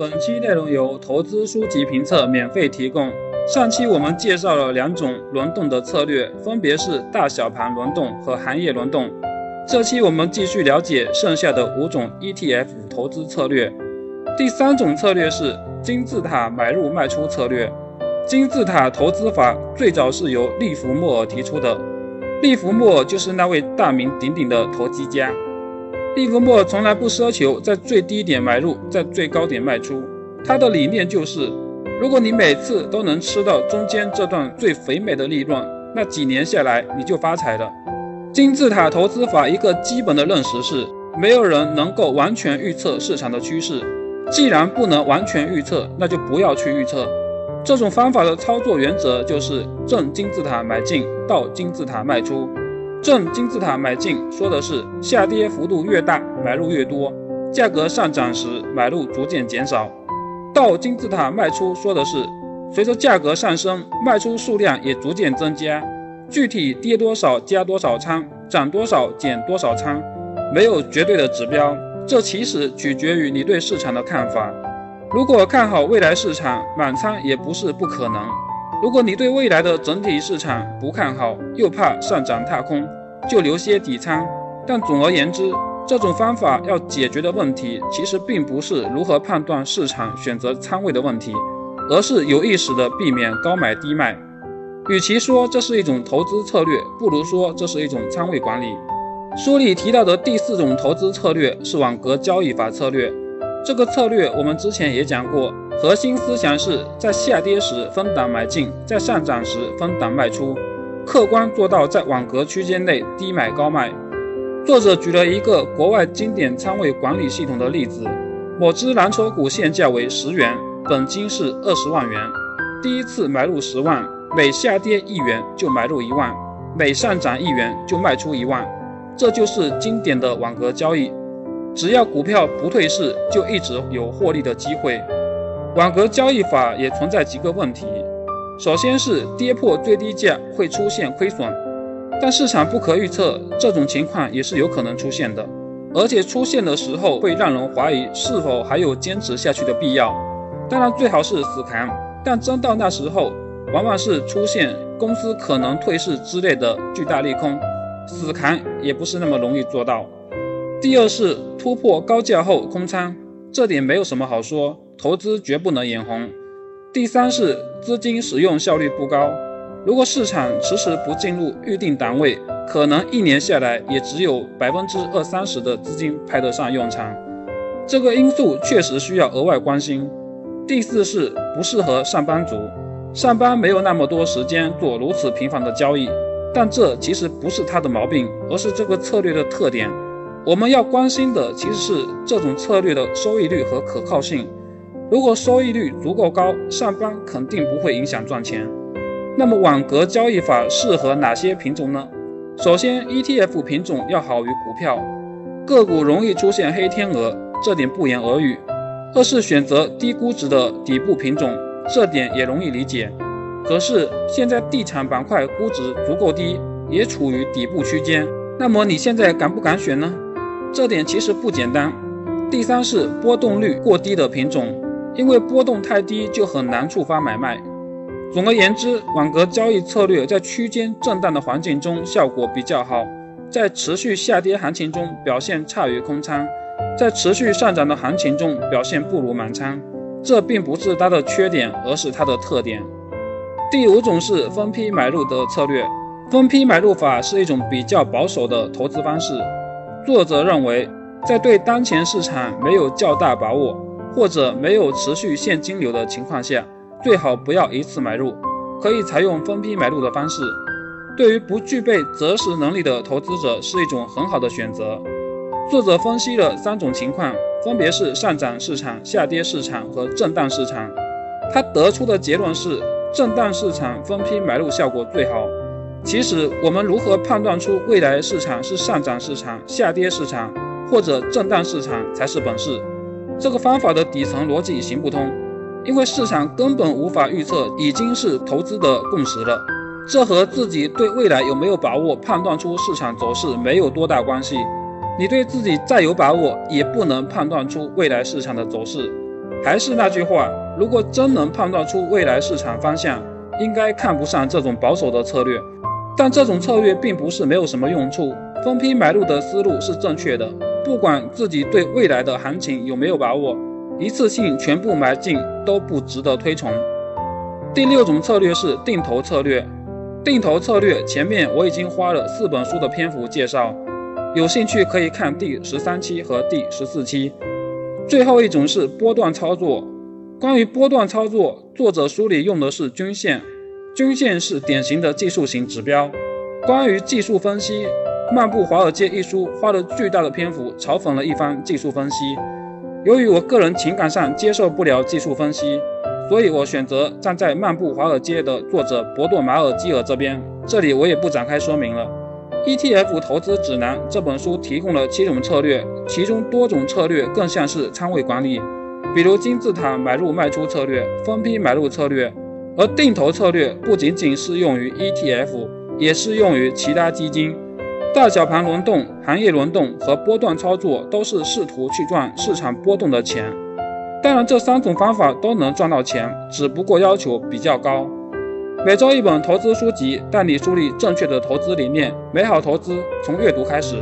本期内容由投资书籍评测免费提供。上期我们介绍了两种轮动的策略，分别是大小盘轮动和行业轮动。这期我们继续了解剩下的五种 ETF 投资策略。第三种策略是金字塔买入卖出策略。金字塔投资法最早是由利弗莫尔提出的，利弗莫尔就是那位大名鼎鼎的投机家。利弗莫从来不奢求在最低点买入，在最高点卖出。他的理念就是，如果你每次都能吃到中间这段最肥美的利润，那几年下来你就发财了。金字塔投资法一个基本的认识是，没有人能够完全预测市场的趋势。既然不能完全预测，那就不要去预测。这种方法的操作原则就是正金字塔买进，倒金字塔卖出。正金字塔买进说的是下跌幅度越大，买入越多；价格上涨时，买入逐渐减少。倒金字塔卖出说的是随着价格上升，卖出数量也逐渐增加。具体跌多少加多少仓，涨多少减多少仓，没有绝对的指标，这其实取决于你对市场的看法。如果看好未来市场，满仓也不是不可能。如果你对未来的整体市场不看好，又怕上涨踏空，就留些底仓。但总而言之，这种方法要解决的问题，其实并不是如何判断市场选择仓位的问题，而是有意识的避免高买低卖。与其说这是一种投资策略，不如说这是一种仓位管理。书里提到的第四种投资策略是网格交易法策略。这个策略我们之前也讲过。核心思想是在下跌时分档买进，在上涨时分档卖出，客观做到在网格区间内低买高卖。作者举了一个国外经典仓位管理系统的例子：某只蓝筹股现价为十元，本金是二十万元，第一次买入十万，每下跌一元就买入一万，每上涨一元就卖出一万，这就是经典的网格交易。只要股票不退市，就一直有获利的机会。网格交易法也存在几个问题，首先是跌破最低价会出现亏损，但市场不可预测，这种情况也是有可能出现的，而且出现的时候会让人怀疑是否还有坚持下去的必要。当然最好是死扛，但真到那时候，往往是出现公司可能退市之类的巨大利空，死扛也不是那么容易做到。第二是突破高价后空仓，这点没有什么好说。投资绝不能眼红。第三是资金使用效率不高，如果市场迟迟不进入预定档位，可能一年下来也只有百分之二三十的资金派得上用场，这个因素确实需要额外关心。第四是不适合上班族，上班没有那么多时间做如此频繁的交易，但这其实不是他的毛病，而是这个策略的特点。我们要关心的其实是这种策略的收益率和可靠性。如果收益率足够高，上班肯定不会影响赚钱。那么网格交易法适合哪些品种呢？首先，ETF 品种要好于股票，个股容易出现黑天鹅，这点不言而喻。二是选择低估值的底部品种，这点也容易理解。可是现在地产板块估值足够低，也处于底部区间，那么你现在敢不敢选呢？这点其实不简单。第三是波动率过低的品种。因为波动太低，就很难触发买卖。总而言之，网格交易策略在区间震荡的环境中效果比较好，在持续下跌行情中表现差于空仓，在持续上涨的行情中表现不如满仓。这并不是它的缺点，而是它的特点。第五种是分批买入的策略。分批买入法是一种比较保守的投资方式。作者认为，在对当前市场没有较大把握。或者没有持续现金流的情况下，最好不要一次买入，可以采用分批买入的方式。对于不具备择时能力的投资者，是一种很好的选择。作者分析了三种情况，分别是上涨市场、下跌市场和震荡市场。他得出的结论是，震荡市场分批买入效果最好。其实，我们如何判断出未来市场是上涨市场、下跌市场或者震荡市场才是本事。这个方法的底层逻辑行不通，因为市场根本无法预测，已经是投资的共识了。这和自己对未来有没有把握判断出市场走势没有多大关系。你对自己再有把握，也不能判断出未来市场的走势。还是那句话，如果真能判断出未来市场方向，应该看不上这种保守的策略。但这种策略并不是没有什么用处，分批买入的思路是正确的。不管自己对未来的行情有没有把握，一次性全部买进都不值得推崇。第六种策略是定投策略。定投策略前面我已经花了四本书的篇幅介绍，有兴趣可以看第十三期和第十四期。最后一种是波段操作。关于波段操作，作者书里用的是均线，均线是典型的技术型指标。关于技术分析，《漫步华尔街》一书花了巨大的篇幅嘲讽了一番技术分析。由于我个人情感上接受不了技术分析，所以我选择站在《漫步华尔街》的作者伯多马尔基尔这边。这里我也不展开说明了。ETF 投资指南这本书提供了七种策略，其中多种策略更像是仓位管理。比如金字塔买入卖出策略、分批买入策略，而定投策略不仅仅适用于 ETF，也适用于其他基金。大小盘轮动、行业轮动和波段操作都是试图去赚市场波动的钱。当然，这三种方法都能赚到钱，只不过要求比较高。每周一本投资书籍，带你树立正确的投资理念，美好投资从阅读开始。